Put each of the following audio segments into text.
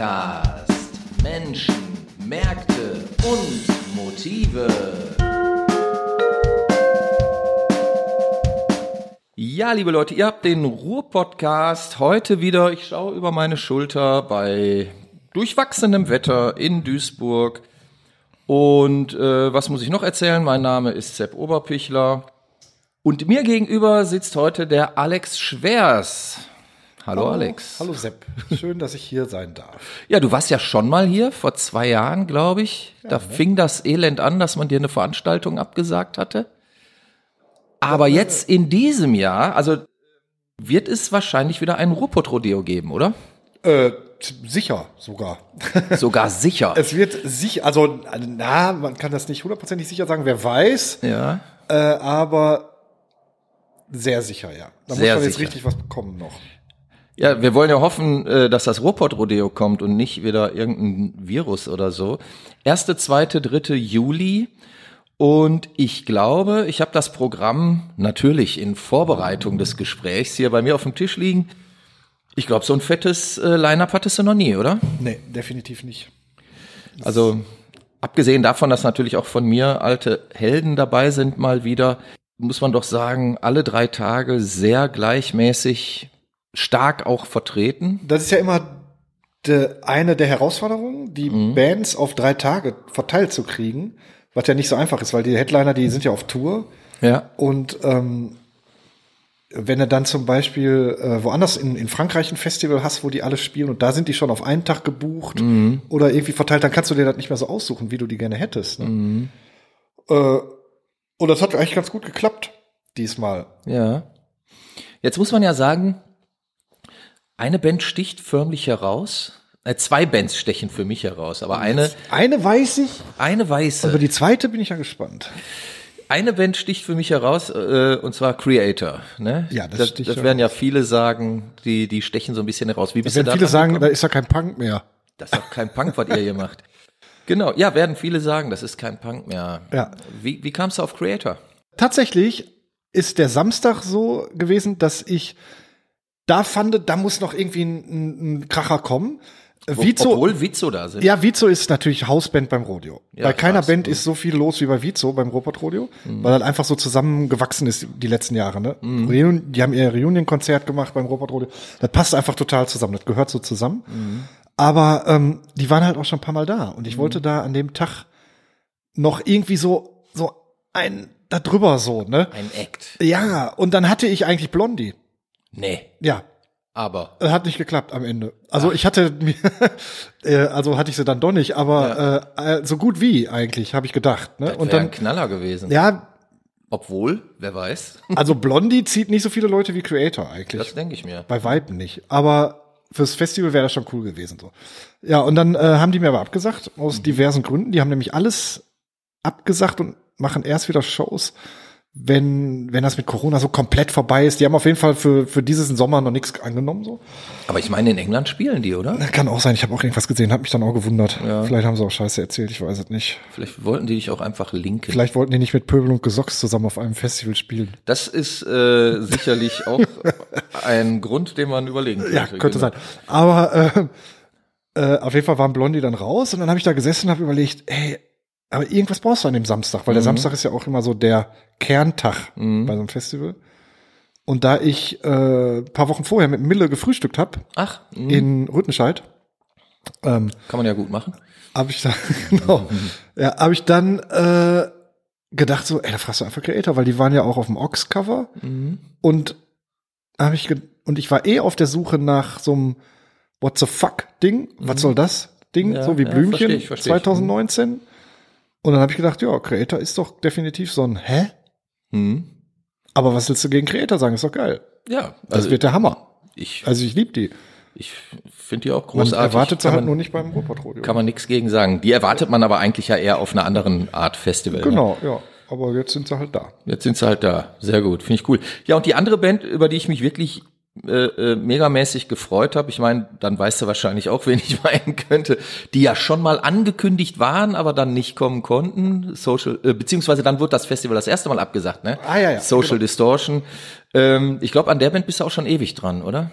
Podcast Menschen, Märkte und Motive. Ja, liebe Leute, ihr habt den Ruhr-Podcast heute wieder, ich schaue über meine Schulter bei durchwachsenem Wetter in Duisburg. Und äh, was muss ich noch erzählen? Mein Name ist Sepp Oberpichler. Und mir gegenüber sitzt heute der Alex Schwers. Hallo, Alex. Hallo Sepp, schön, dass ich hier sein darf. Ja, du warst ja schon mal hier, vor zwei Jahren, glaube ich. da ne? fing das Elend an, dass man dir eine Veranstaltung abgesagt hatte. Aber jetzt in diesem Jahr, also wird es wahrscheinlich wieder ein Ruhrpott-Rodeo geben, oder? Äh, sicher sogar. Sogar sicher. Es wird sicher, also na, man kann das nicht hundertprozentig sicher sagen, wer weiß, ja. äh, aber sehr sicher, ja. Da Sehr muss man jetzt sicher. richtig was bekommen noch. Ja, wir wollen ja hoffen, äh, dass das Ruhrpott-Rodeo kommt und nicht wieder irgendein Virus oder so. Erste, zweite, dritte Juli. Und ich glaube, ich habe das Programm natürlich in Vorbereitung des Gesprächs hier bei mir auf dem Tisch liegen. Ich glaube, so ein fettes äh, Line-Up hattest du noch nie, oder? Nee, definitiv nicht. Also abgesehen davon, dass natürlich auch von mir alte Helden dabei sind mal wieder, muss man doch sagen, alle drei Tage sehr gleichmäßig stark auch vertreten. Das ist ja immer de, eine der Herausforderungen, die Mhm. Bands auf drei Tage verteilt zu kriegen, was ja nicht so einfach ist, weil die Headliner, die sind ja auf Tour Ja. Und ähm, wenn du dann zum Beispiel äh, woanders in, in Frankreich ein Festival hast, wo die alle spielen und da sind die schon auf einen Tag gebucht oder irgendwie verteilt, dann kannst du dir das nicht mehr so aussuchen, wie du die gerne hättest. Ne? Äh, und das hat eigentlich ganz gut geklappt diesmal. Ja. Jetzt muss man ja sagen, eine Band sticht förmlich heraus. Äh, zwei Bands stechen für mich heraus, aber eine, Eine weiß ich, eine weiße. über die zweite bin ich ja gespannt. Eine Band sticht für mich heraus, äh, und zwar Creator. Ne? Ja, das das, sticht das heraus. werden ja viele sagen, die, die stechen so ein bisschen heraus. Wie bist Wenn du da viele sagen, gekommen? da ist ja kein Punk mehr. Das ist doch kein Punk, was ihr hier macht. Genau, ja, werden viele sagen, das ist kein Punk mehr. Ja. Wie, wie kamst du auf Creator? Tatsächlich ist der Samstag so gewesen, dass ich da fand, da muss noch irgendwie ein, ein, ein Kracher kommen. Vizo, Obwohl Witzo da sind. Ja, Vizo ist natürlich Hausband beim Rodeo. Ja, bei keiner weiß. Band ist so viel los wie bei Vizo beim Robot Rodeo, weil das einfach so zusammengewachsen ist die letzten Jahre. Ne? Reun- Die haben ihr Reunion-Konzert gemacht beim Robot Rodeo. Das passt einfach total zusammen. Das gehört so zusammen. Aber ähm, die waren halt auch schon ein paar Mal da und ich wollte da an dem Tag noch irgendwie so so ein da drüber so ne. Ein Act. Ja, und dann hatte ich eigentlich Blondie. Nee, Ja, aber. äh, Hat nicht geklappt am Ende. Also ich hatte mir, äh, also hatte ich sie dann doch nicht, aber äh, äh, so gut wie eigentlich, habe ich gedacht. Ne? Das Und wäre ein dann, Knaller gewesen. ja, Obwohl, wer weiß. also Blondie zieht nicht so viele Leute wie Creator eigentlich. Das denke ich mir. Bei Weitem nicht. Aber fürs Festival wäre das schon cool gewesen. so. Ja, und dann äh, haben die mir aber abgesagt, aus diversen Gründen. Die haben nämlich alles abgesagt und machen erst wieder Shows, wenn, wenn das mit Corona so komplett vorbei ist. Die haben auf jeden Fall für, für diesen Sommer noch nichts angenommen. so. Aber ich meine, in England spielen die, oder? Kann auch sein, ich habe auch irgendwas gesehen, habe mich dann auch gewundert. Vielleicht haben sie auch Scheiße erzählt, ich weiß es nicht. Vielleicht wollten die dich auch einfach linken. Vielleicht wollten die nicht mit Pöbel und Gesocks zusammen auf einem Festival spielen. Das ist äh, sicherlich auch ein Grund, den man überlegen könnte. Ja, könnte genau. sein. Aber äh, äh, auf jeden Fall waren Blondie dann raus und dann habe ich da gesessen und habe überlegt, ey, aber irgendwas brauchst du an dem Samstag, weil der Samstag ist ja auch immer so der Kerntag bei so einem Festival. Und da ich äh, paar Wochen vorher mit Mille gefrühstückt habe Ach, mh, in Rüttenscheid, ähm, kann man ja gut machen. habe ich dann, genau, ja, habe ich dann äh, gedacht so, ey, da fragst du einfach Creator, weil die waren ja auch auf dem Ox-Cover. Und habe ich und ich war eh auf der Suche nach so einem What the fuck Ding, was soll das Ding, Ja, so wie ja, Blümchen versteh ich, versteh ich. 2019 und dann habe ich gedacht, ja, Creator ist doch definitiv so ein hä? Mhm. Aber was willst du gegen Creator sagen? Ist doch geil. Ja, Das also wird der Hammer. ich, Also ich liebe die. ich finde die auch Man großartig. erwartet sie halt man, nur nicht beim Ruhrpott-Rodeo. Kann man nichts gegen sagen. Die erwartet man aber eigentlich ja eher auf einer anderen Art Festival. Ne? Genau, ja. Aber jetzt sind sie halt da. Jetzt sind sie halt da. Sehr gut, finde ich cool. Ja, und die andere Band, über die ich mich wirklich äh, äh, megamäßig gefreut habe, ich meine, dann weißt du wahrscheinlich auch, wen ich meinen könnte, die ja schon mal angekündigt waren, aber dann nicht kommen konnten. Social, äh, beziehungsweise dann wurde das Festival das erste Mal abgesagt, ne? Ah, ja, ja, Social genau. Distortion. Ähm, ich glaube, an der Band bist du auch schon ewig dran, oder?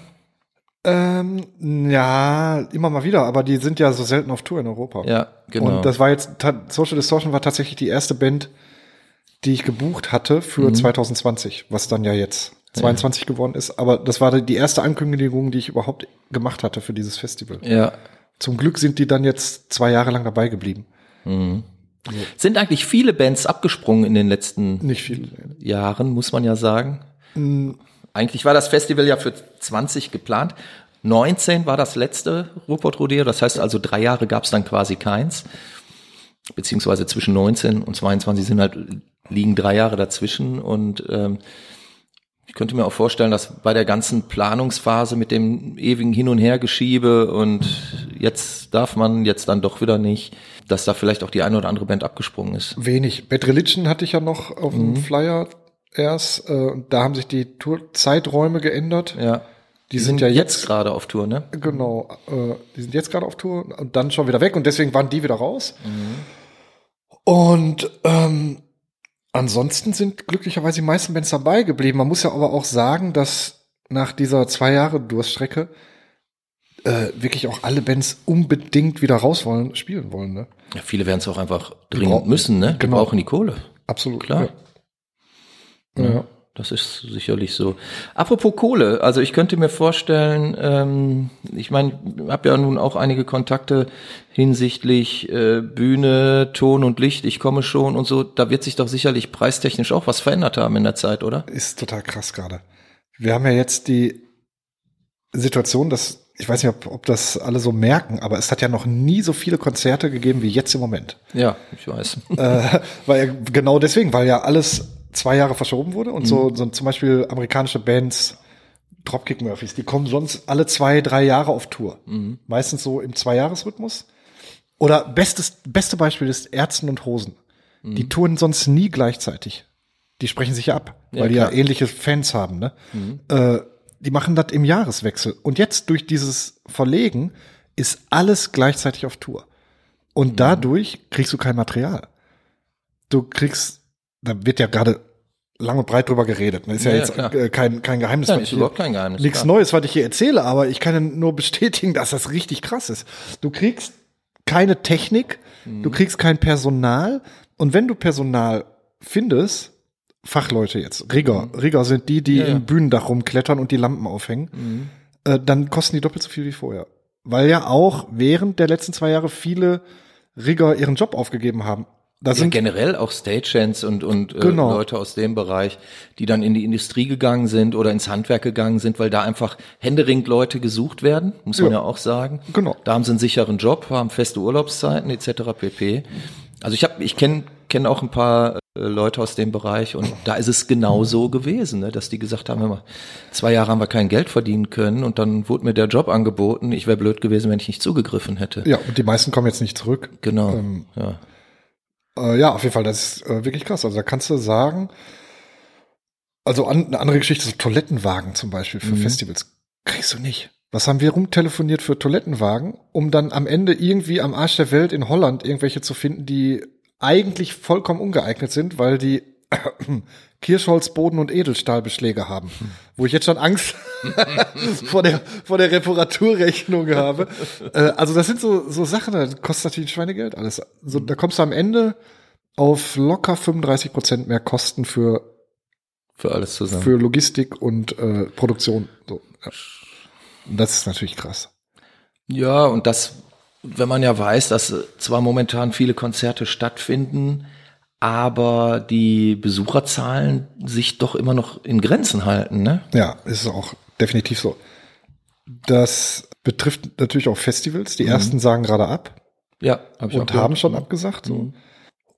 Ähm, ja, immer mal wieder, aber die sind ja so selten auf Tour in Europa. Ja, genau. Und das war jetzt, Social Distortion war tatsächlich die erste Band, die ich gebucht hatte für 2020, was dann ja jetzt 22 geworden ist. Aber das war die erste Ankündigung, die ich überhaupt gemacht hatte für dieses Festival. ja. Zum Glück sind die dann jetzt zwei Jahre lang dabei geblieben. Sind eigentlich viele Bands abgesprungen in den letzten. Jahren, muss man ja sagen. Eigentlich war das Festival ja für 20 geplant. 19 war das letzte Ruhrpott Rodeo, das heißt also drei Jahre gab es dann quasi keins. Beziehungsweise zwischen 19 und 22 sind halt, liegen drei Jahre dazwischen und ähm, ich könnte mir auch vorstellen, dass bei der ganzen Planungsphase mit dem ewigen Hin- und Hergeschiebe und jetzt darf man, jetzt dann doch wieder nicht, dass da vielleicht auch die eine oder andere Band abgesprungen ist. Wenig. Bad Religion hatte ich ja noch auf dem Flyer erst. Äh, da haben sich die Tourzeiträume geändert. Ja. Die, sind, ja jetzt gerade auf Tour, ne? Genau, äh, die sind jetzt gerade auf Tour und dann schon wieder weg und deswegen waren die wieder raus. Und ähm, ansonsten sind glücklicherweise die meisten Bands dabei geblieben. Man muss ja aber auch sagen, dass nach dieser zwei Jahre Durststrecke äh, wirklich auch alle Bands unbedingt wieder raus wollen, spielen wollen. Ne? Ja, viele werden es auch einfach dringend brauchen- müssen, ne? Die genau. brauchen die Kohle. Absolut. Klar. Ja. Ja. Das ist sicherlich so. Apropos Kohle, also ich könnte mir vorstellen, ähm, ich meine, habe ja nun auch einige Kontakte hinsichtlich äh, Bühne, Ton und Licht, ich komme schon und so. Da wird sich doch sicherlich preistechnisch auch was verändert haben in der Zeit, oder? Ist total krass gerade. Wir haben ja jetzt die Situation, dass ich weiß nicht, ob, ob das alle so merken, aber es hat ja noch nie so viele Konzerte gegeben wie jetzt im Moment. Ja, ich weiß. äh, weil ja, genau deswegen, weil ja alles zwei Jahre verschoben wurde und so, so zum Beispiel amerikanische Bands, Dropkick Murphys, die kommen sonst alle zwei, drei Jahre auf Tour. Meistens so im Zweijahresrhythmus. Oder bestes, beste Beispiel ist Ärzten und Hosen. Die touren sonst nie gleichzeitig. Die sprechen sich ja ab, Ja, weil die ja klar. ähnliche Fans haben. Ne? Äh, die machen das im Jahreswechsel. Und jetzt durch dieses Verlegen ist alles gleichzeitig auf Tour. Und dadurch kriegst du kein Material. Du kriegst, da wird ja gerade lang und breit drüber geredet. Ne? Ist ja, Ja, ja, jetzt klar. äh, kein, kein Geheimnis. Ja, ist überhaupt kein Geheimnis, Nichts klar. Neues, was ich hier erzähle, aber ich kann ja nur bestätigen, dass das richtig krass ist. Du kriegst keine Technik, Mhm. du kriegst kein Personal und wenn du Personal findest, Fachleute jetzt, Rigger, Rigger sind die, die Mhm. Ja, ja. im Bühnendach rumklettern und die Lampen aufhängen, äh, dann kosten die doppelt so viel wie vorher. Weil ja auch während der letzten zwei Jahre viele Rigger ihren Job aufgegeben haben. Da Ja, sind generell auch Stagehands und, und äh, Genau. Leute aus dem Bereich, die dann in die Industrie gegangen sind oder ins Handwerk gegangen sind, weil da einfach händeringend Leute gesucht werden, muss man Ja. ja auch sagen. Genau. Da haben sie einen sicheren Job, haben feste Urlaubszeiten etc. pp. Also ich habe, ich kenne kenn auch ein paar äh, Leute aus dem Bereich und da ist es genau so gewesen, ne, dass die gesagt haben, mal, zwei Jahre haben wir kein Geld verdienen können und dann wurde mir der Job angeboten. Ich wäre blöd gewesen, wenn ich nicht zugegriffen hätte. ja, und die meisten kommen jetzt nicht zurück. Genau. Ähm, ja. Äh, ja, auf jeden Fall, das ist äh, wirklich krass. Also da kannst du sagen, also an, eine andere Geschichte, so Toilettenwagen zum Beispiel für Festivals, kriegst du nicht. Was haben wir rumtelefoniert für Toilettenwagen, um dann am Ende irgendwie am Arsch der Welt in Holland irgendwelche zu finden, die eigentlich vollkommen ungeeignet sind, weil die Kirschholz, Boden und Edelstahlbeschläge haben. Wo ich jetzt schon Angst vor der, vor der Reparaturrechnung habe. Äh, also das sind so, so Sachen, da kostet natürlich Schweinegeld alles. So, da kommst du am Ende auf locker 35 Prozent mehr Kosten für, Für alles zusammen. für Logistik und äh, Produktion. So, ja. Das ist natürlich krass. Ja, und das, wenn man ja weiß, dass zwar momentan viele Konzerte stattfinden, aber die Besucherzahlen sich doch immer noch in Grenzen halten, ne? Ja, ist auch definitiv so. Das betrifft natürlich auch Festivals. Die ersten sagen gerade ab Ja, hab und haben schon abgesagt. So.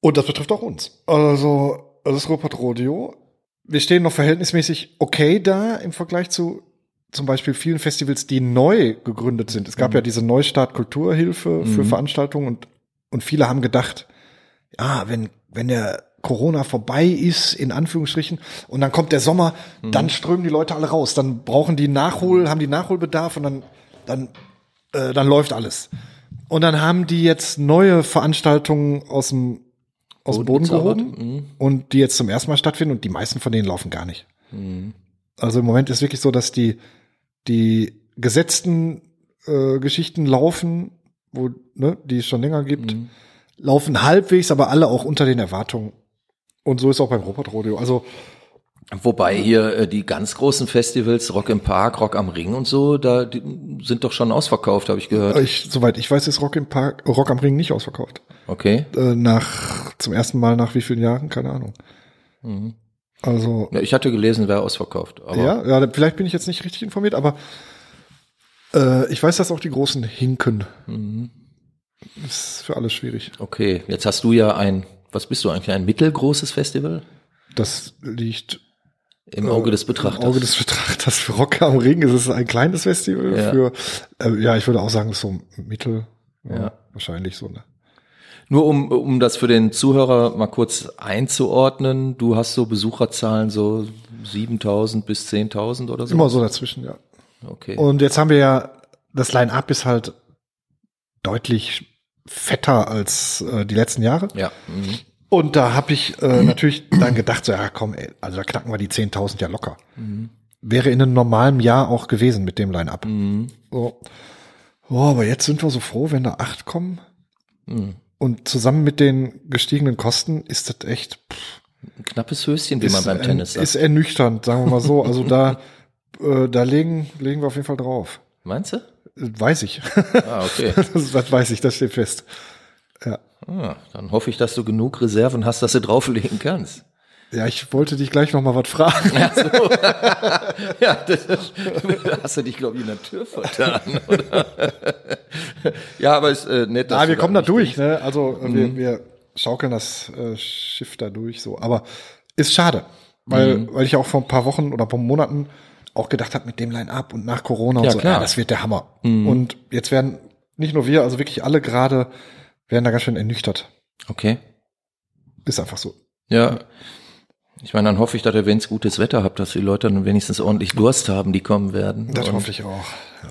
Und das betrifft auch uns. Also, das Ruhrpott Rodeo. Wir stehen noch verhältnismäßig okay da im Vergleich zu zum Beispiel vielen Festivals, die neu gegründet sind. Es gab ja diese Neustart Kulturhilfe für Veranstaltungen und, und viele haben gedacht, ja, wenn, wenn der Corona vorbei ist, in Anführungsstrichen, und dann kommt der Sommer, dann strömen die Leute alle raus. Dann brauchen die Nachhol, haben die Nachholbedarf und dann, dann, äh, dann läuft alles. Und dann haben die jetzt neue Veranstaltungen aus dem, aus dem Boden gehoben und die jetzt zum ersten Mal stattfinden und die meisten von denen laufen gar nicht. Mhm. Also im Moment ist wirklich so, dass die, die gesetzten äh, Geschichten laufen, wo, ne, die es schon länger gibt, Mhm. Laufen halbwegs, aber alle auch unter den Erwartungen. Und so ist auch beim Robot Rodeo. Also Wobei hier äh, die ganz großen Festivals, Rock im Park, Rock am Ring und so, da die sind doch schon ausverkauft, habe ich gehört. ich, soweit ich weiß, ist Rock im Park, Rock am Ring nicht ausverkauft. Okay. Äh, nach zum ersten Mal nach wie vielen Jahren, keine Ahnung. Mhm. Also Ja, ich hatte gelesen, wäre ausverkauft. Aber ja, ja, vielleicht bin ich jetzt nicht richtig informiert, aber äh, ich weiß, dass auch die großen hinken. Mhm. Ist für alles schwierig. Okay, jetzt hast du ja ein, was bist du eigentlich, ein mittelgroßes Festival? Das liegt Im Auge des Im Betrachters. Auge des Betrachters. Für Rock am Ring ist es ein kleines Festival. Ja. Für, äh, ja, ich würde auch sagen, so Mittel. Ja, Ja. Wahrscheinlich so, ne? Nur um, um das für den Zuhörer mal kurz einzuordnen, du hast so Besucherzahlen so 7000 bis 10.000 oder so? Immer so dazwischen, ja. Okay. Und jetzt haben wir ja, das Line-Up ist halt deutlich fetter als äh, die letzten Jahre. ja. Mhm. Und da habe ich äh, natürlich dann gedacht, so, ja komm, ey, also da knacken wir die 10.000 ja locker. Wäre in einem normalen Jahr auch gewesen mit dem Line-Up. Mhm. So. Oh, aber jetzt sind wir so froh, wenn da acht kommen. Mhm. Und zusammen mit den gestiegenen Kosten ist das echt pff, Ein knappes Höschen, wie man beim Tennis sagt. ist ernüchternd, sagen wir mal so. Also da, äh, da legen, legen wir auf jeden Fall drauf. Meinst du? Weiß ich. Ah, okay. das, das weiß ich, das steht fest. Ja. Ah, dann hoffe ich, dass du genug Reserven hast, dass du drauflegen kannst. Ja, ich wollte dich gleich noch mal was fragen. Ja, das, da hast du dich, glaube ich, in der Tür vertan, oder? ja, aber ist äh, nett, dass Ja, wir kommen da durch, ne? Also äh, wir, wir schaukeln das äh, Schiff da durch so. Aber ist schade, weil, weil ich auch vor ein paar Wochen oder paar Monaten auch gedacht habe mit dem Line-Up und nach Corona und Ja, so, klar. ja, das wird der Hammer. Und jetzt werden nicht nur wir, also wirklich alle gerade werden da ganz schön ernüchtert. Okay. Ist einfach so. Ja. Ich meine, dann hoffe ich, dass ihr, wenn es gutes Wetter habt, dass die Leute dann wenigstens ordentlich Durst haben, die kommen werden. Das hoffe ich auch.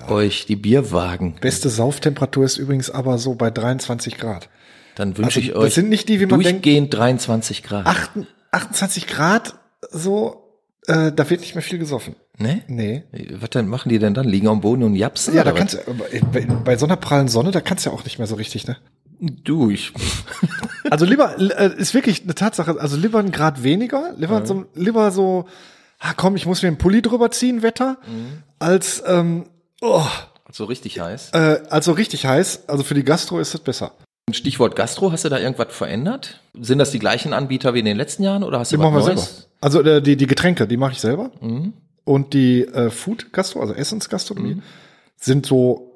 euch die Bierwagen. Beste Sauftemperatur ist übrigens aber so bei 23 Grad. Dann wünsche Also, ich das euch sind nicht die, wie man denkt, durchgehend 23 Grad. 8, 28 Grad so, äh, da wird nicht mehr viel gesoffen. Ne? Nee. Was denn machen die denn dann? Liegen am Boden und japsen? Ja, da kannst du, bei, bei so einer prallen Sonne, da kannst du ja auch nicht mehr so richtig, ne? Du, ich. Also lieber, äh, ist wirklich eine Tatsache, also lieber ein Grad weniger, lieber so, lieber so, ah, komm, ich muss mir einen Pulli drüber ziehen, Wetter, als, ähm, oh, So richtig heiß. äh, also richtig heiß, also für die Gastro ist es besser. Stichwort Gastro, hast du da irgendwas verändert? Sind das die gleichen Anbieter wie in den letzten Jahren oder hast du Die was machen wir Neues? selber. Also äh, die, die Getränke, die mache ich selber. Mhm. Und die äh, Food Gastro, also Essensgastronomie, sind so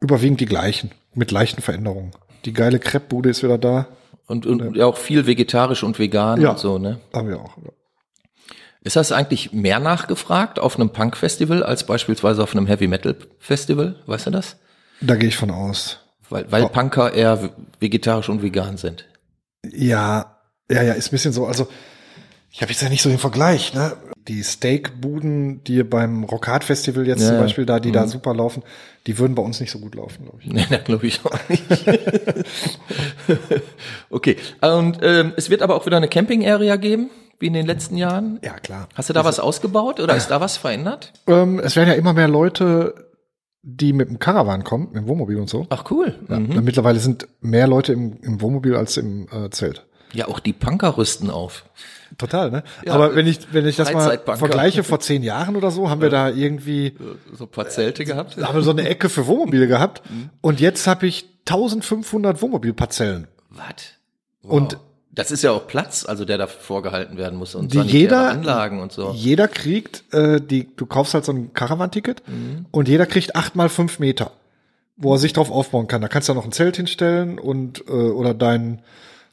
überwiegend die gleichen, mit leichten Veränderungen. Die geile Crepe-Bude ist wieder da. Und, und ja. auch viel vegetarisch und vegan Ja. und so, ne? Haben wir auch. Ja. Ist das eigentlich mehr nachgefragt auf einem Punk-Festival als beispielsweise auf einem Heavy-Metal-Festival? Weißt du das? Da gehe ich von aus. Weil, weil Punker eher ve- vegetarisch und vegan sind. Ja, ja, ja, ist ein bisschen so. Also, ich habe jetzt ja nicht so den Vergleich, ne? Die Steakbuden, die beim Rockhard Festival jetzt Ja, zum. Beispiel da, die da super laufen, die würden bei uns nicht so gut laufen, glaube ich. Nee, da glaube ich auch nicht. okay. Und ähm, es wird aber auch wieder eine Camping-Area geben, wie in den letzten Jahren. Ja, klar. Hast du da was ausgebaut oder ist da was verändert? Ähm, es werden ja immer mehr Leute, die mit dem Caravan kommen, mit dem Wohnmobil und so. Ach cool. Ja, Mhm. Mittlerweile sind mehr Leute im, im Wohnmobil als im äh, Zelt. Ja, auch die Punker rüsten auf. Total, ne? Ja, Aber wenn ich, wenn ich das mal vergleiche, vor zehn Jahren oder so, haben wir da irgendwie, So ein paar Zelte gehabt. haben wir so eine Ecke für Wohnmobile gehabt. Mhm. Und jetzt habe ich 1500 Wohnmobilparzellen. Was? Und Das ist ja auch Platz, also der da vorgehalten werden muss und Die jeder- Anlagen und so. jeder kriegt, äh, die, du kaufst halt so ein Caravan-Ticket Mhm. und jeder kriegt acht mal fünf Meter, wo er sich drauf aufbauen kann. Da kannst du ja noch ein Zelt hinstellen und äh, oder dein,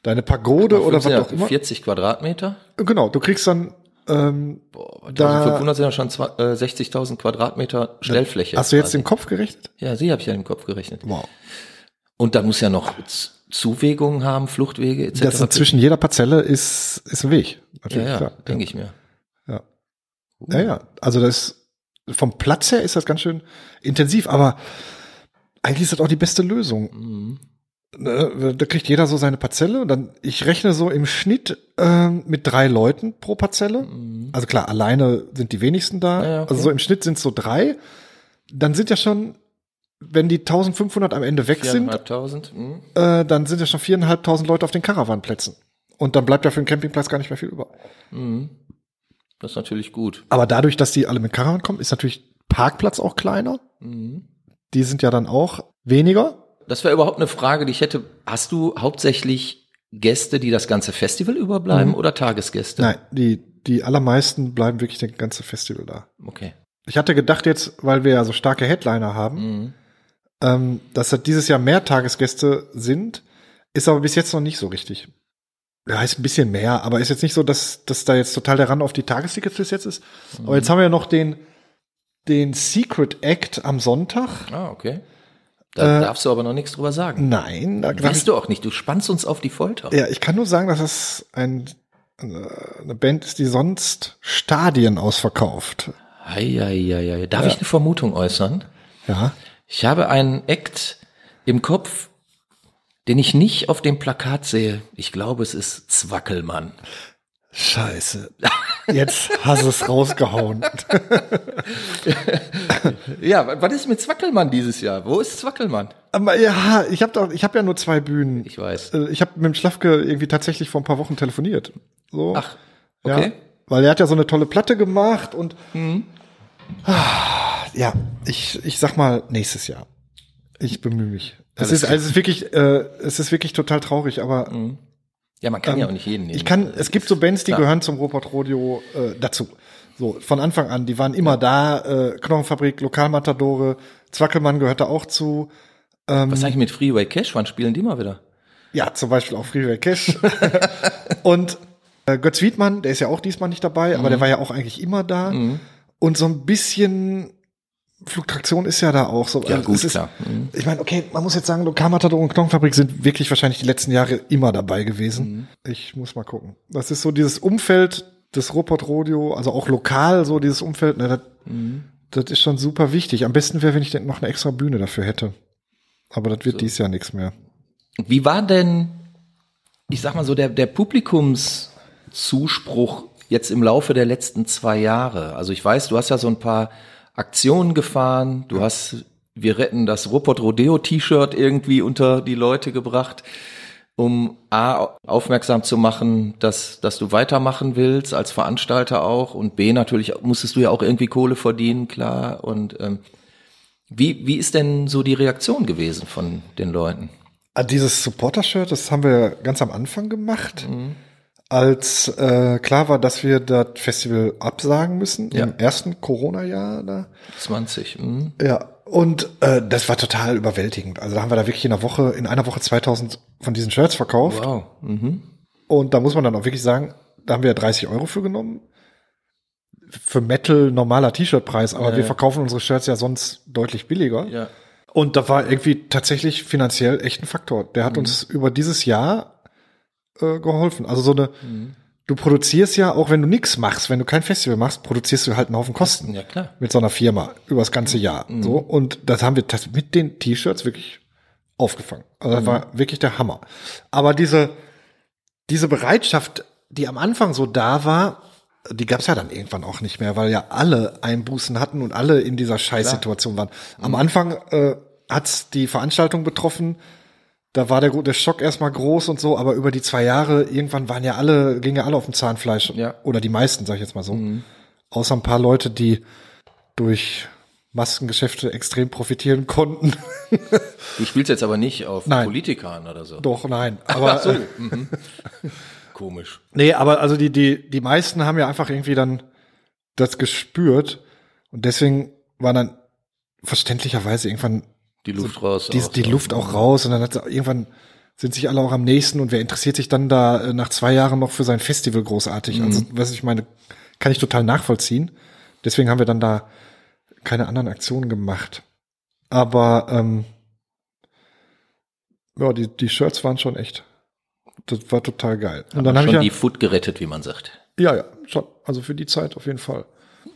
deine Pagode oder was ja auch immer. 40 Quadratmeter. Genau, du kriegst dann ähm, Boah, Da- 1500 sind ja schon zwei- äh, 60.000 Quadratmeter Stellfläche. Hast du jetzt quasi. den Kopf gerechnet? Ja, sie habe ich ja im Kopf gerechnet. Wow. Und da muss ja noch Z- Zuwägungen haben, Fluchtwege etc. Das zwischen jeder Parzelle ist, ist ein Weg. ja, Natürlich, ja, klar. denke ich mir. Ja. Ja, ja. Also das vom Platz her ist das ganz schön intensiv, aber eigentlich ist das auch die beste Lösung. Mhm. Ne, Da kriegt jeder so seine Parzelle und dann, ich rechne so im Schnitt ähm, mit drei Leuten pro Parzelle. Also klar, alleine sind die wenigsten da. Mhm. Ja, okay. Also so im Schnitt sind es so drei. dann sind ja schon, wenn die 1500 am Ende weg sind, 4.500. Hm. äh, dann sind ja schon viereinhalbtausend Leute auf den Caravanplätzen. Und dann bleibt ja für den Campingplatz gar nicht mehr viel über. Das ist natürlich gut. Aber dadurch, dass die alle mit Caravan kommen, ist natürlich Parkplatz auch kleiner. Die sind ja dann auch weniger. Das wäre überhaupt eine Frage, die ich hätte. Hast du hauptsächlich Gäste, die das ganze Festival überbleiben oder Tagesgäste? Nein, die, die allermeisten bleiben wirklich das ganze Festival da. Okay. Ich hatte gedacht jetzt, weil wir ja so starke Headliner haben, ähm, dass das dieses Jahr mehr Tagesgäste sind, ist aber bis jetzt noch nicht so richtig. Ja, ist ein bisschen mehr, aber ist jetzt nicht so, dass, dass da jetzt total der Rand auf die Tagestickets bis jetzt ist. Aber jetzt haben wir ja noch den, den Secret Act am Sonntag. Ah, okay. Da darfst du aber noch nichts drüber sagen. Nein, da darf ich, Weißt du auch nicht, du spannst uns auf die Folter. ja, ich kann nur sagen, dass es ein, eine Band ist, die sonst Stadien ausverkauft. Eieiei. Darf ich eine Vermutung äußern? Ja. Ich habe einen Act im Kopf, den ich nicht auf dem Plakat sehe. Ich glaube, es ist Zwackelmann. Scheiße. Jetzt hast du es rausgehauen. Ja, wa- was ist mit Zwackelmann dieses Jahr? Wo ist Zwackelmann? Aber ja, ich habe doch, ich habe ja nur zwei Bühnen. Ich weiß. Äh, Ich habe mit dem Schlafke irgendwie tatsächlich vor ein paar Wochen telefoniert. So. Ach, okay. Ja, weil er hat ja so eine tolle Platte gemacht und Ah, ja, ich, ich sag mal nächstes Jahr. Ich bemühe mich. Es Alles ist, also es ist wirklich, äh, es ist wirklich total traurig, aber Ja, man kann ja auch nicht jeden nehmen. ich kann, es gibt so Bands, die Klar. gehören zum Robert Rodeo äh, dazu. So, von Anfang an, die waren immer da, äh, Knochenfabrik, Lokalmatadore, Zwackelmann gehörte auch zu. Was eigentlich mit Freeway Cash? Wann spielen die mal wieder? Ja, zum Beispiel auch Freeway Cash. und äh, Götz Wiedmann, der ist ja auch diesmal nicht dabei, Mhm. aber der war ja auch eigentlich immer da. Und so ein bisschen Flugtraktion ist ja da auch so. Ja, Also gut, ist, klar. Mhm. Ich meine, okay, man muss jetzt sagen, Lokalmatador und Knochenfabrik sind wirklich wahrscheinlich die letzten Jahre immer dabei gewesen. Mhm. Ich muss mal gucken. Das ist so dieses Umfeld des Ruppert Rodeo, also auch lokal so dieses Umfeld, ne, das, Mhm. das ist schon super wichtig. Am besten wäre, wenn ich denn noch eine extra Bühne dafür hätte. Aber das wird dies Jahr nichts mehr. Wie war denn, ich sag mal so, der, der Publikumszuspruch jetzt im Laufe der letzten zwei Jahre? Also ich weiß, du hast ja so ein paar Aktionen gefahren, du hast Wir retten das Ruppert Rodeo T-Shirt irgendwie unter die Leute gebracht, um A, aufmerksam zu machen, dass, dass du weitermachen willst, als Veranstalter auch, und B, natürlich musstest du ja auch irgendwie Kohle verdienen, klar, und ähm, wie, wie ist denn so die Reaktion gewesen von den Leuten? Ah, Dieses Supporter-Shirt, das haben wir ganz am Anfang gemacht, als äh, klar war, dass wir das Festival absagen müssen Ja. im ersten Corona-Jahr. Da. 20. Mhm. Ja, und äh, das war total überwältigend. Also da haben wir da wirklich in einer Woche, in einer Woche 2000 von diesen Shirts verkauft. Wow. Mhm. Und da muss man dann auch wirklich sagen, da haben wir 30 Euro für genommen. Für Metal normaler T-Shirt-Preis, aber Ja, wir ja. verkaufen unsere Shirts ja sonst deutlich billiger. Ja. Und da war irgendwie tatsächlich finanziell echt ein Faktor. Der Mhm. hat uns über dieses Jahr äh, geholfen. Also so eine, Mhm. du produzierst ja, auch wenn du nichts machst, wenn du kein Festival machst, produzierst du halt einen Haufen Kosten Ja, klar. mit so einer Firma über das ganze Jahr. Mhm. So und das haben wir das mit den T-Shirts wirklich aufgefangen. Also Mhm. das war wirklich der Hammer. Aber diese diese Bereitschaft, die am Anfang so da war, die gab's ja dann irgendwann auch nicht mehr, weil ja alle Einbußen hatten und alle in dieser Scheißsituation waren. Mhm. Am Anfang äh, hat's die Veranstaltung betroffen. Da war der, der Schock erstmal groß und so, aber über die zwei Jahre, irgendwann waren ja alle, gingen ja alle auf dem Zahnfleisch. Ja. Oder die meisten, sag ich jetzt mal so. Mhm. Außer ein paar Leute, die durch Maskengeschäfte extrem profitieren konnten. Du spielst jetzt aber nicht auf Nein. Politikern oder so. Doch, nein. Aber Ach so. Mhm. Komisch. Nee, aber also die, die, die meisten haben ja einfach irgendwie dann das gespürt und deswegen war dann verständlicherweise irgendwann Die Luft raus. die, auch die so. Luft auch raus und dann hat irgendwann sind sich alle auch am nächsten und wer interessiert sich dann da äh, nach zwei Jahren noch für sein Festival großartig? Also, was ich meine, kann ich total nachvollziehen. Deswegen haben wir dann da keine anderen Aktionen gemacht. Aber ähm, ja, die, die Shirts waren schon echt. Das war total geil. Und dann Aber habe ich schon ja, die Foot gerettet, wie man sagt. ja, ja, schon. Also für die Zeit auf jeden Fall.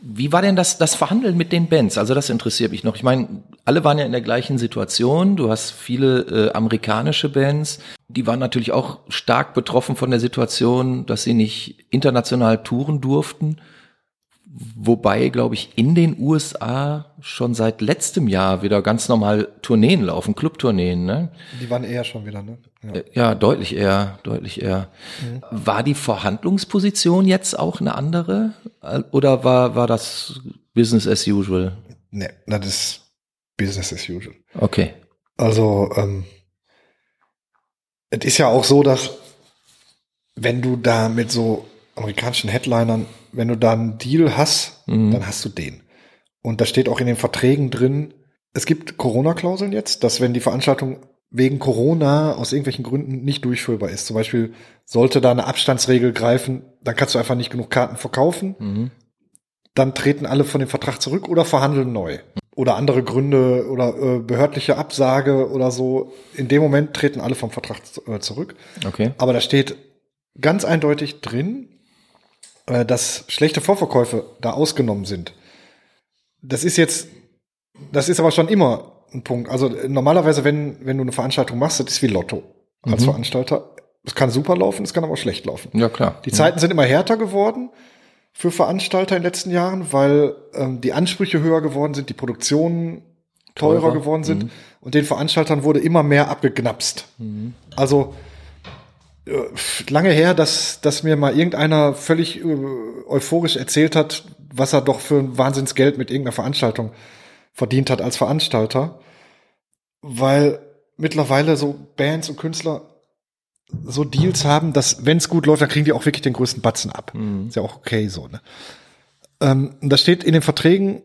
Wie war denn das, das Verhandeln mit den Bands? Also das interessiert mich noch. Ich meine, alle waren ja in der gleichen Situation. Du hast viele äh, amerikanische Bands. Die waren natürlich auch stark betroffen von der Situation, dass sie nicht international touren durften. Wobei, glaube ich, in den USA schon seit letztem Jahr wieder ganz normal Tourneen laufen, Clubtourneen, ne? Die waren eher schon wieder, ne? Ja. Äh, Ja, deutlich eher, deutlich eher. War die Verhandlungsposition jetzt auch eine andere? Äh, Oder war, war das Business as usual? Nee, das ist Business as usual. Okay. Also, ähm, es ist ja auch so, dass wenn du da mit so amerikanischen Headlinern, wenn du da einen Deal hast, dann hast du den. Und da steht auch in den Verträgen drin, es gibt Corona-Klauseln jetzt, dass wenn die Veranstaltung wegen Corona aus irgendwelchen Gründen nicht durchführbar ist, zum Beispiel sollte da eine Abstandsregel greifen, dann kannst du einfach nicht genug Karten verkaufen, dann treten alle von dem Vertrag zurück oder verhandeln neu. Oder andere Gründe oder äh, behördliche Absage oder so. In dem Moment treten alle vom Vertrag äh, zurück. Okay. Aber da steht ganz eindeutig drin, äh, dass schlechte Vorverkäufe da ausgenommen sind. Das ist jetzt, das ist aber schon immer ein Punkt. Also äh, normalerweise, wenn, wenn du eine Veranstaltung machst, das ist wie Lotto als Veranstalter. Es kann super laufen, es kann aber auch schlecht laufen. Ja, klar. Die Zeiten sind immer härter geworden für Veranstalter in den letzten Jahren, weil ähm, die Ansprüche höher geworden sind, die Produktionen teurer, Teurer. geworden sind und den Veranstaltern wurde immer mehr abgeknapst. Also äh, lange her, dass, dass mir mal irgendeiner völlig äh, euphorisch erzählt hat, was er doch für ein Wahnsinnsgeld mit irgendeiner Veranstaltung verdient hat als Veranstalter, weil mittlerweile so Bands und Künstler so Deals haben, dass wenn es gut läuft, dann kriegen die auch wirklich den größten Batzen ab. Ist ja auch okay so. Ne? Ähm, da steht in den Verträgen,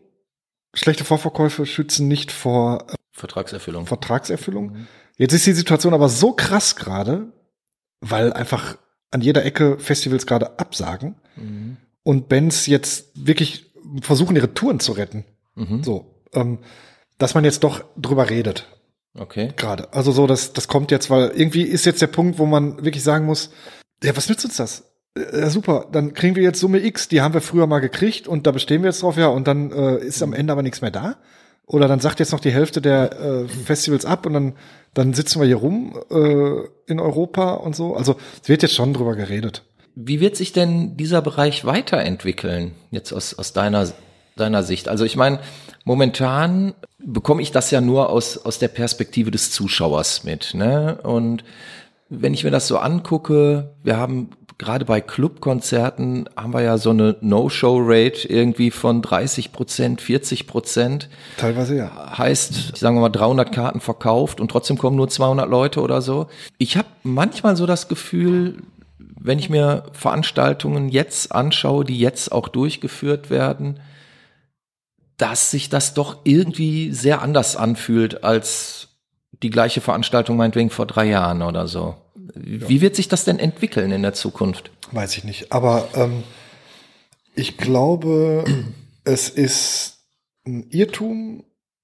schlechte Vorverkäufe schützen nicht vor äh, Vertragserfüllung. Vertragserfüllung. Jetzt ist die Situation aber so krass gerade, weil einfach an jeder Ecke Festivals gerade absagen und Bands jetzt wirklich versuchen, ihre Touren zu retten. So, ähm, dass man jetzt doch drüber redet Okay. gerade. Also so, das, das kommt jetzt, weil irgendwie ist jetzt der Punkt, wo man wirklich sagen muss, ja, was nützt uns das? Äh, Ja, super, dann kriegen wir jetzt Summe X, die haben wir früher mal gekriegt und da bestehen wir jetzt drauf, ja, und dann äh, ist am Ende aber nichts mehr da. Oder dann sagt jetzt noch die Hälfte der äh, Festivals ab und dann, dann sitzen wir hier rum äh, in Europa und so. Also es wird jetzt schon drüber geredet. Wie wird sich denn dieser Bereich weiterentwickeln, jetzt aus, aus deiner, deiner Sicht? Also ich meine, momentan bekomme ich das ja nur aus, aus der Perspektive des Zuschauers mit. Ne? Und wenn ich mir das so angucke, wir haben gerade bei Clubkonzerten haben wir ja so eine No-Show-Rate irgendwie von 30 Prozent, 40 Prozent. Teilweise ja. Heißt, sagen wir mal 300 Karten verkauft und trotzdem kommen nur 200 Leute oder so. Ich habe manchmal so das Gefühl, wenn ich mir Veranstaltungen jetzt anschaue, die jetzt auch durchgeführt werden, dass sich das doch irgendwie sehr anders anfühlt als die gleiche Veranstaltung meinetwegen vor drei Jahren oder so. Wie wird sich das denn entwickeln in der Zukunft? Weiß ich nicht. Aber ähm, ich glaube, es ist ein Irrtum,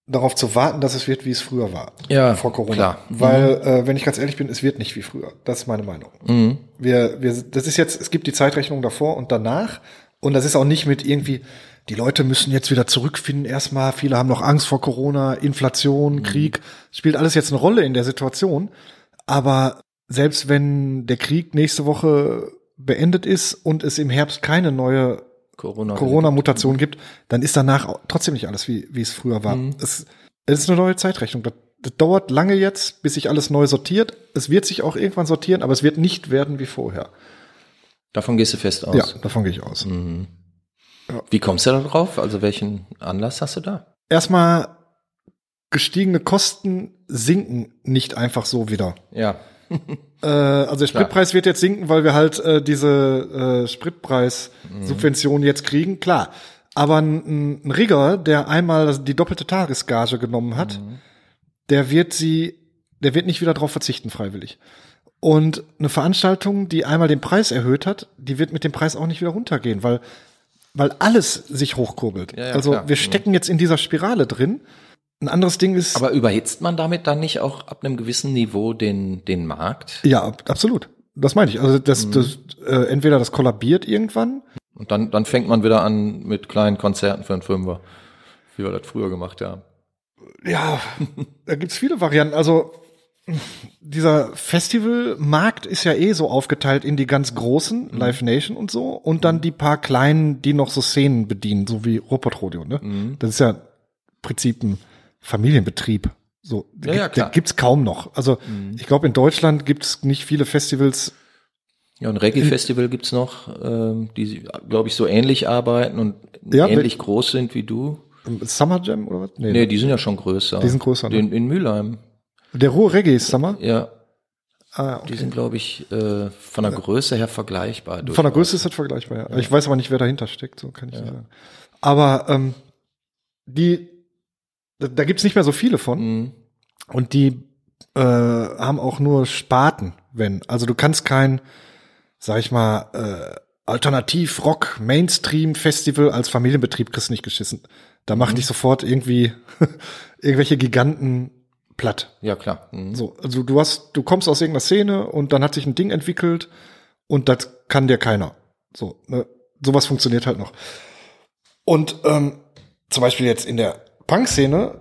darauf zu warten, dass es wird, wie es früher war. Ja, vor Corona. klar. Weil, äh, wenn ich ganz ehrlich bin, es wird nicht wie früher. Das ist meine Meinung. Mhm. Wir, wir, das ist jetzt, es gibt die Zeitrechnung davor und danach. Und das ist auch nicht mit irgendwie, die Leute müssen jetzt wieder zurückfinden erstmal. Viele haben noch Angst vor Corona, Inflation, Krieg. Spielt alles jetzt eine Rolle in der Situation. Aber selbst wenn der Krieg nächste Woche beendet ist und es im Herbst keine neue Corona. Corona-Mutation gibt, dann ist danach trotzdem nicht alles, wie, wie es früher war. Es, es ist eine neue Zeitrechnung. Das, das dauert lange jetzt, bis sich alles neu sortiert. Es wird sich auch irgendwann sortieren, aber es wird nicht werden wie vorher. Davon gehst du fest aus. Ja, davon gehe ich aus. Wie kommst du da drauf? Also welchen Anlass hast du da? Erstmal gestiegene Kosten sinken nicht einfach so wieder. Ja. Äh, also der Spritpreis wird jetzt sinken, weil wir halt äh, diese äh, Spritpreissubvention jetzt kriegen, klar. Aber ein, ein Rigger, der einmal die doppelte Tagesgage genommen hat, der wird sie, der wird nicht wieder drauf verzichten freiwillig. Und eine Veranstaltung, die einmal den Preis erhöht hat, die wird mit dem Preis auch nicht wieder runtergehen, weil weil alles sich hochkurbelt. Ja, ja, also klar. wir stecken jetzt in dieser Spirale drin. Ein anderes Ding ist, Aber überhitzt man damit dann nicht auch ab einem gewissen Niveau den, den Markt? ja, ab- absolut. Das meine ich. Also das, das äh, entweder das kollabiert irgendwann Und dann, dann fängt man wieder an mit kleinen Konzerten für einen Fünfer. Wie wir das früher gemacht haben. Ja, da gibt's viele Varianten. Also dieser Festivalmarkt ist ja eh so aufgeteilt in die ganz großen, Live Nation und so, und dann die paar kleinen, die noch so Szenen bedienen, so wie Ruppert Rodeo, ne? Das ist ja im Prinzip ein Familienbetrieb. So, Ja, ja, klar. gibt's kaum noch. Also, ich glaube, in Deutschland gibt's nicht viele Festivals. Ja, ein Reggae-Festival gibt's noch, ähm, die, glaube ich, so ähnlich arbeiten und Ja, ähnlich groß sind wie du. Summer Jam oder was? Nee, die sind ja schon größer. Die sind größer, ne? In, in Mülheim, Der Ruhr Reggae Summer. ja. Ah, Die okay. sind, glaube ich, äh, von der Größe her vergleichbar. Von der. Größe ist das vergleichbar, ja. Ich weiß aber nicht, wer dahinter steckt, so kann ich nicht sagen. Aber ähm, die, da, da gibt's nicht mehr so viele von. Mhm. Und die äh, haben auch nur Sparten, wenn. Also du kannst kein, sag ich mal, äh, Alternativ-Rock, Mainstream-Festival als Familienbetrieb kriegst du nicht geschissen. Da machen dich sofort irgendwie irgendwelche Giganten platt. Ja, klar. Mhm. So, also du hast, du kommst aus irgendeiner Szene und dann hat sich ein Ding entwickelt und das kann dir keiner. So, ne? sowas funktioniert halt noch. Und ähm, zum Beispiel jetzt in der Punk-Szene,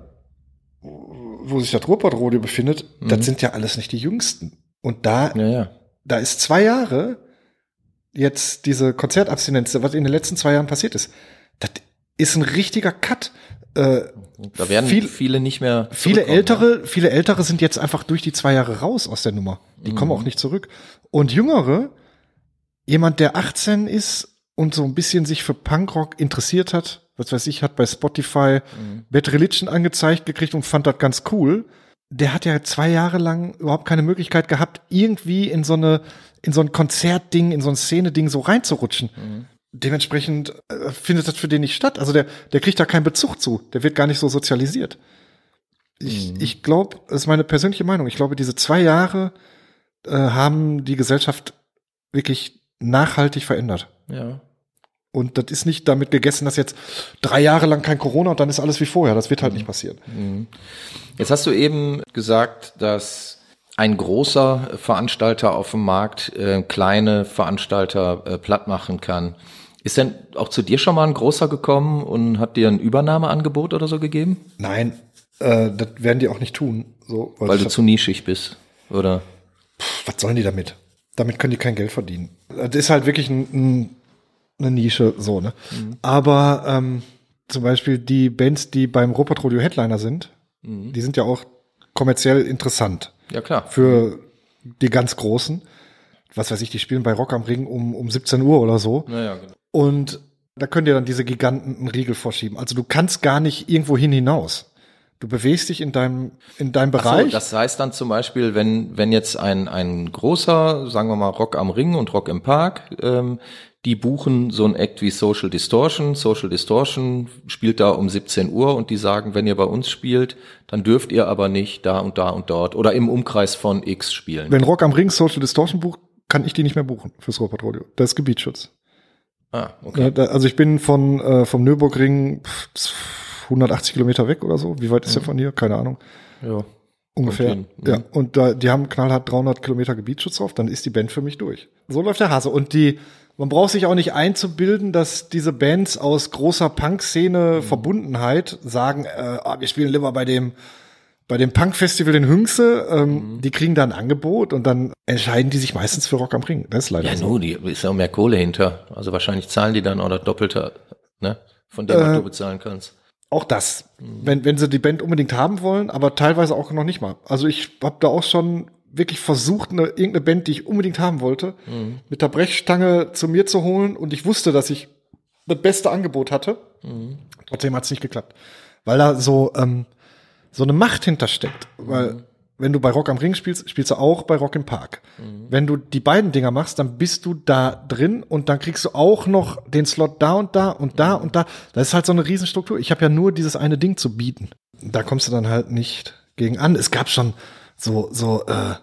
wo sich das Ruhrpott-Rodeo befindet, das sind ja alles nicht die Jüngsten. Und da, Ja, ja. da ist zwei Jahre jetzt diese Konzertabstinenz, was in den letzten zwei Jahren passiert ist, ist ein richtiger Cut. Äh, Da werden Viel- viele nicht mehr. Viele ältere, viele ältere sind jetzt einfach durch die zwei Jahre raus aus der Nummer. Die kommen auch nicht zurück. Und jüngere, jemand, der 18 ist und so ein bisschen sich für Punkrock interessiert hat, was weiß ich, hat bei Spotify Bad Religion angezeigt gekriegt und fand das ganz cool. Der hat ja zwei Jahre lang überhaupt keine Möglichkeit gehabt, irgendwie in so eine, in so ein Konzertding, in so ein Szene-Ding so reinzurutschen. Dementsprechend äh, findet das für den nicht statt. Also der, der kriegt da keinen Bezug zu. Der wird gar nicht so sozialisiert. Ich, ich glaube, das ist meine persönliche Meinung. Ich glaube, diese zwei Jahre äh, haben die Gesellschaft wirklich nachhaltig verändert. Ja. Und das ist nicht damit gegessen, dass jetzt drei Jahre lang kein Corona und dann ist alles wie vorher. Das wird halt nicht passieren. Jetzt hast du eben gesagt, dass ein großer Veranstalter auf dem Markt äh, kleine Veranstalter äh, platt machen kann. Ist denn auch zu dir schon mal ein großer gekommen und hat dir ein Übernahmeangebot oder so gegeben? Nein, äh, das werden die auch nicht tun. So, Weil ich du hab- zu nischig bist, oder? was sollen die damit? Damit können die kein Geld verdienen. Das ist halt wirklich ein, ein, eine Nische, so, ne? Aber ähm, zum Beispiel die Bands, die beim Robert Rodeo Headliner sind, die sind ja auch kommerziell interessant Ja, klar. für die ganz Großen. Was weiß ich, die spielen bei Rock am Ring um, um 17 Uhr oder so. Naja, genau. Und da können dir dann diese Giganten einen Riegel vorschieben. Also du kannst gar nicht irgendwo hin hinaus. Du bewegst dich in deinem, in deinem So, Bereich. das heißt dann zum Beispiel, wenn, wenn jetzt ein, ein großer, sagen wir mal, Rock am Ring und Rock im Park, ähm, die buchen so ein Act wie Social Distortion. Social Distortion spielt da um 17 Uhr und die sagen, wenn ihr bei uns spielt, dann dürft ihr aber nicht da und da und dort oder im Umkreis von X spielen. Wenn Rock am Ring Social Distortion bucht, kann ich die nicht mehr buchen fürs Ruhrpatrouille. Das ist Gebietsschutz. ah, okay. Also ich bin von äh, vom Nürburgring pff, 180 Kilometer weg oder so. Wie weit ist der von hier? Keine Ahnung. Ja. Ungefähr. Mhm. Ja, und da, die haben knallhart 300 Kilometer Gebietsschutz drauf, dann ist die Band für mich durch. So läuft der Hase. Und die, man braucht sich auch nicht einzubilden, dass diese Bands aus großer Mhm. Punk-Szene Verbundenheit sagen, äh, ah, wir spielen lieber bei dem, bei dem Punk-Festival in Hünxe, ähm, Mhm. die kriegen da ein Angebot und dann entscheiden die sich meistens für Rock am Ring. Das ist leider Ja, so. nu, die ist ja auch mehr Kohle hinter. Also wahrscheinlich zahlen die dann auch das Doppelte, ne? Von dem, was Äh, du bezahlen kannst. Auch das. Mhm. Wenn, wenn sie die Band unbedingt haben wollen, aber teilweise auch noch nicht mal. Also ich habe da auch schon wirklich versucht, eine, irgendeine Band, die ich unbedingt haben wollte, Mhm. mit der Brechstange zu mir zu holen und ich wusste, dass ich das beste Angebot hatte. Mhm. Trotzdem hat es nicht geklappt. Weil da so, ähm, so eine Macht hintersteckt. Weil Mhm. wenn du bei Rock am Ring spielst, spielst du auch bei Rock im Park. Mhm. Wenn du die beiden Dinger machst, dann bist du da drin und dann kriegst du auch noch den Slot da und da und da Mhm. und da. Das ist halt so eine Riesenstruktur. Ich habe ja nur dieses eine Ding zu bieten. Da kommst du dann halt nicht gegen an. Es gab schon so, so äh,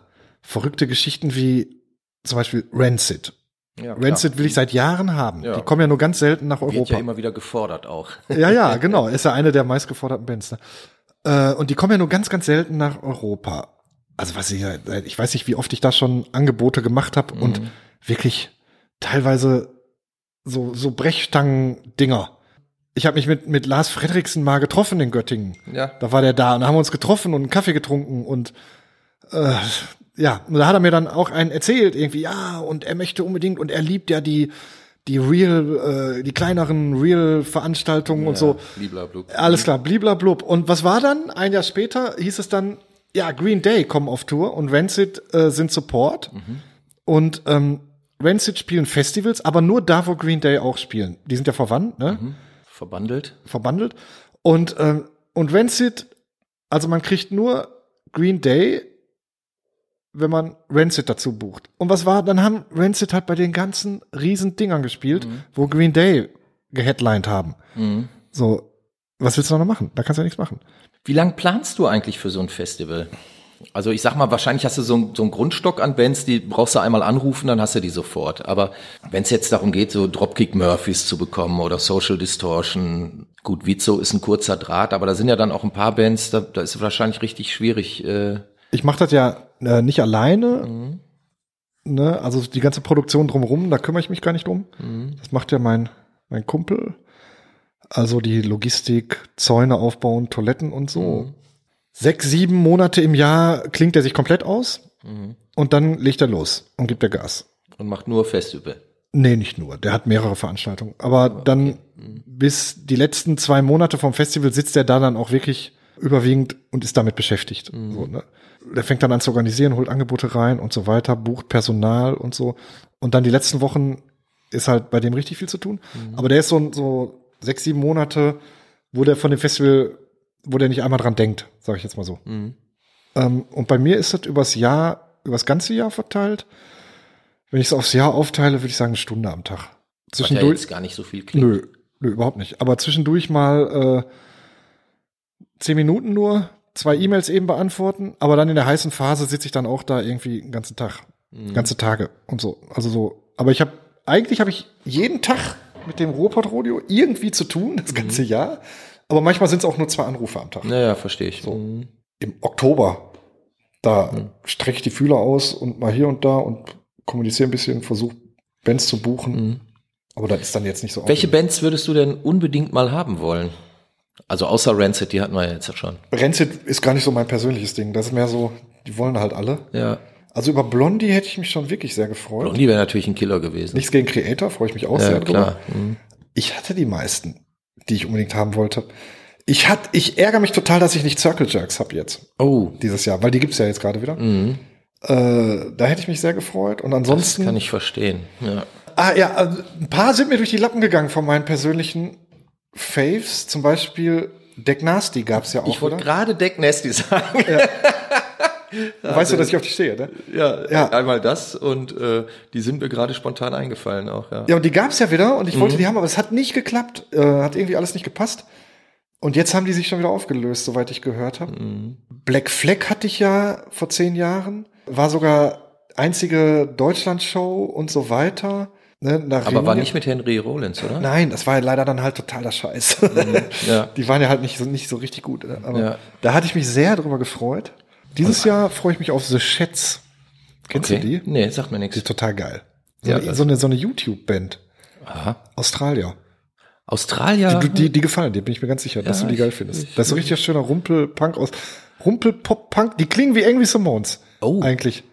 verrückte Geschichten wie zum Beispiel Rancid. Ja, Rancid will ich seit Jahren haben. Ja. Die kommen ja nur ganz selten nach Wird Europa. ja immer wieder gefordert auch. Ja, ja, genau. Ist ja eine der meistgeforderten Bands. Ne? Äh, und die kommen ja nur ganz, ganz selten nach Europa. Also was ich, ich weiß nicht, wie oft ich da schon Angebote gemacht habe und wirklich teilweise so, so Brechstangen-Dinger. Ich habe mich mit, mit Lars Fredriksen mal getroffen in Göttingen. Ja. Da war der da und da haben wir uns getroffen und einen Kaffee getrunken und äh, ja, und da hat er mir dann auch einen erzählt, irgendwie, ja, und er möchte unbedingt, und er liebt ja die, die Real, äh, die kleineren Real-Veranstaltungen und so. Bliblablub. Alles klar, bliblablub. Und was war dann? Ein Jahr später hieß es dann, ja, Green Day kommen auf Tour und Rancid äh, sind Support. Und ähm, Rancid spielen Festivals, aber nur da, wo Green Day auch spielen. Die sind ja verwandt, ne? Verbandelt. verbandelt. Und, ähm, und Rancid, also man kriegt nur Green Day, wenn man Rancid dazu bucht. Und was war, dann haben Rancid halt bei den ganzen riesen Dingern gespielt, wo Green Day geheadlined haben. So, was willst du noch machen? Da kannst du ja nichts machen. Wie lang planst du eigentlich für so ein Festival? Also ich sag mal, wahrscheinlich hast du so, einen- so einen Grundstock an Bands, die brauchst du einmal anrufen, dann hast du die sofort. Aber wenn es jetzt darum geht, so Dropkick Murphys zu bekommen oder Social Distortion, gut, Vizo ist ein kurzer Draht, aber da sind ja dann auch ein paar Bands, da, da ist es wahrscheinlich richtig schwierig. Äh, Ich mache das ja äh, nicht alleine. Ne? Also die ganze Produktion drumherum, da kümmere ich mich gar nicht drum. Das macht ja mein, mein Kumpel. Also die Logistik, Zäune aufbauen, Toiletten und so. Sechs, sieben Monate im Jahr klingt er sich komplett aus und dann legt er los und gibt er Gas. und macht nur Festival. Nee, nicht nur. Der hat mehrere Veranstaltungen. Aber dann bis die letzten zwei Monate vom Festival sitzt er da dann auch wirklich überwiegend und ist damit beschäftigt. So, ne? Der fängt dann an zu organisieren, holt Angebote rein und so weiter, bucht Personal und so. Und dann die letzten Wochen ist halt bei dem richtig viel zu tun. Aber der ist so, so sechs, sieben Monate, wo der von dem Festival, wo der nicht einmal dran denkt, sage ich jetzt mal so. Ähm, und bei mir ist das übers Jahr, übers ganze Jahr verteilt. Wenn ich es aufs Jahr aufteile, würde ich sagen, eine Stunde am Tag. Was ja Zwischendurch. jetzt gar nicht so viel klingt. Nö, nö, überhaupt nicht. Aber zwischendurch mal äh, zehn Minuten nur, zwei E-Mails eben beantworten, aber dann in der heißen Phase sitze ich dann auch da irgendwie den ganzen Tag, ganze Tage und so. Also so. Aber ich habe eigentlich habe ich jeden Tag mit dem Ruhrpott Rodeo irgendwie zu tun, das ganze Jahr. Aber manchmal sind es auch nur zwei Anrufe am Tag. Naja, verstehe ich. Mhm. Im Oktober, da strecke ich die Fühler aus und mal hier und da und kommuniziere ein bisschen, versuche Bands zu buchen. Aber das ist dann jetzt nicht so Welche. Bands würdest du denn unbedingt mal haben wollen? Also außer Rancid, die hatten wir ja jetzt schon. Rancid ist gar nicht so mein persönliches Ding. Das ist mehr so, die wollen halt alle. Ja. Also über Blondie hätte ich mich schon wirklich sehr gefreut. Und die wäre natürlich ein Killer gewesen. Nichts gegen Creator, freue ich mich auch ja, sehr klar. drüber. Mhm. Ich hatte die meisten, die ich unbedingt haben wollte. Ich hat, ich ärgere mich total, dass ich nicht Circle Jerks habe jetzt, Oh, dieses Jahr, weil die gibt's ja jetzt gerade wieder. mhm. Äh, da hätte ich mich sehr gefreut. Und das ansonsten. kann ich verstehen. Ja. Ah ja, also ein paar sind mir durch die Lappen gegangen von meinen persönlichen Faves. Zum Beispiel Deck Nasty gab's ja auch, Ich wollte gerade Deck Nasty sagen. Weißt du, dass ich auf die stehe, ne? Ja, Ja. einmal das und äh, die sind mir gerade spontan eingefallen auch, ja. Ja, und die gab's ja wieder und ich Mhm. wollte die haben, aber es hat nicht geklappt. Äh, hat irgendwie alles nicht gepasst. Und jetzt haben die sich schon wieder aufgelöst, soweit ich gehört habe. Mhm. Black Flag hatte ich ja vor zehn Jahren. War sogar einzige Deutschlandshow und so weiter. Ne, nach Aber war Reunion. nicht mit Henry Rollins, oder? Nein, das war ja leider dann halt totaler Scheiß. Ja. Die waren ja halt nicht so, nicht so richtig gut. ne? Aber Ja. da hatte ich mich sehr drüber gefreut. Dieses Jahr freue ich mich auf The Schätz. Kennst du die? Nee, sagt mir Die nichts. ist total geil. So, Ja, eine, so eine, so eine YouTube-Band. Aha. Australier. Australier. Die, die, die gefallen dir, bin ich mir ganz sicher, dass Ja, du die geil ich- findest. ich- das ist so richtig schöner Rumpel-Punk aus. Rumpel-Pop-Punk, die klingen wie Angry Simones. Oh. Eigentlich.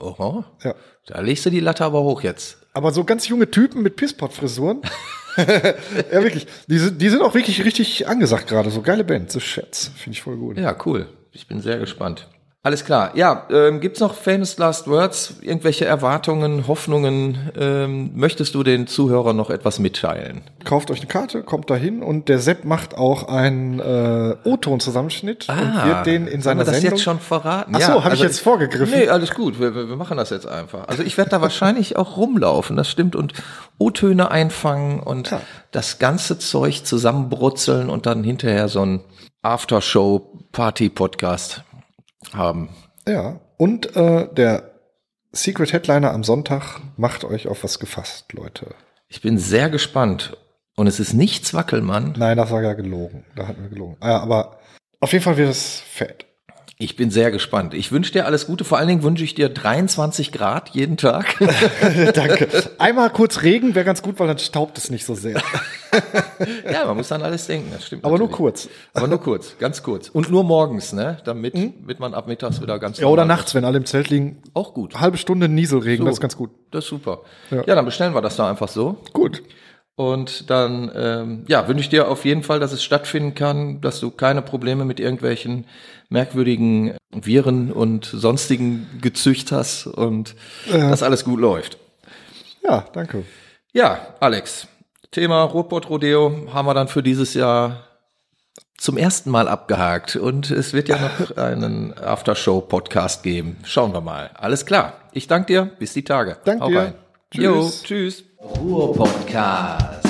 Oho. Ja. Da legst du die Latte aber hoch jetzt. Aber so ganz junge Typen mit Pisspot-Frisuren. ja, wirklich. Die sind, die sind auch wirklich richtig angesagt gerade. So geile Band. The Schätz. Finde ich voll gut. Ja, cool. Ich bin sehr gespannt. Alles klar. Ja, ähm, gibt's noch famous last words? Irgendwelche Erwartungen, Hoffnungen? Ähm, möchtest du den Zuhörern noch etwas mitteilen? Kauft euch eine Karte, kommt dahin und der Sepp macht auch einen äh, O-Ton-Zusammenschnitt und wird den in Ah, seiner das Sendung. jetzt schon verraten? Ach so, hab ich jetzt vorgegriffen? Nee, alles gut. Wir, wir machen das jetzt einfach. Also ich werde da wahrscheinlich auch rumlaufen, das stimmt, und O-Töne einfangen und Klar. das ganze Zeug zusammenbrutzeln und dann hinterher so ein Aftershow-Party-Podcast haben. Ja. Und äh, der Secret Headliner am Sonntag macht euch auf was gefasst, Leute. Ich bin sehr gespannt. Und es ist nichts Wackelmann. Nein, das war ja gelogen. Da hatten wir gelogen. Ah, Ja, aber auf jeden Fall wird es fett. Ich bin sehr gespannt. Ich wünsche dir alles Gute. Vor allen Dingen wünsche ich dir 23 Grad jeden Tag. Danke. Einmal kurz Regen wäre ganz gut, weil dann staubt es nicht so sehr. ja, man muss an alles denken. Das stimmt. Aber nur natürlich. kurz. Aber nur kurz, ganz kurz. Und nur morgens, ne? Damit, damit man ab mittags wieder ganz Ja, oder nachts, wenn alle im Zelt liegen. Auch gut. Halbe Stunde Nieselregen, So. das ist ganz gut. Das ist super. Ja. Ja. dann bestellen wir das da einfach so. Gut. Und dann, ähm, ja, wünsche ich dir auf jeden Fall, dass es stattfinden kann, dass du keine Probleme mit irgendwelchen merkwürdigen Viren und sonstigen Gezücht hast und dass alles gut läuft. Ja, danke. Ja, Alex, Thema Ruhrpott Rodeo haben wir dann für dieses Jahr zum ersten Mal abgehakt und es wird ja noch einen Aftershow-Podcast geben. Schauen wir mal. Alles klar. Ich danke dir. Bis die Tage. Danke Hau dir. rein. Tschüss. Jo, tschüss. Ruhr Podcast.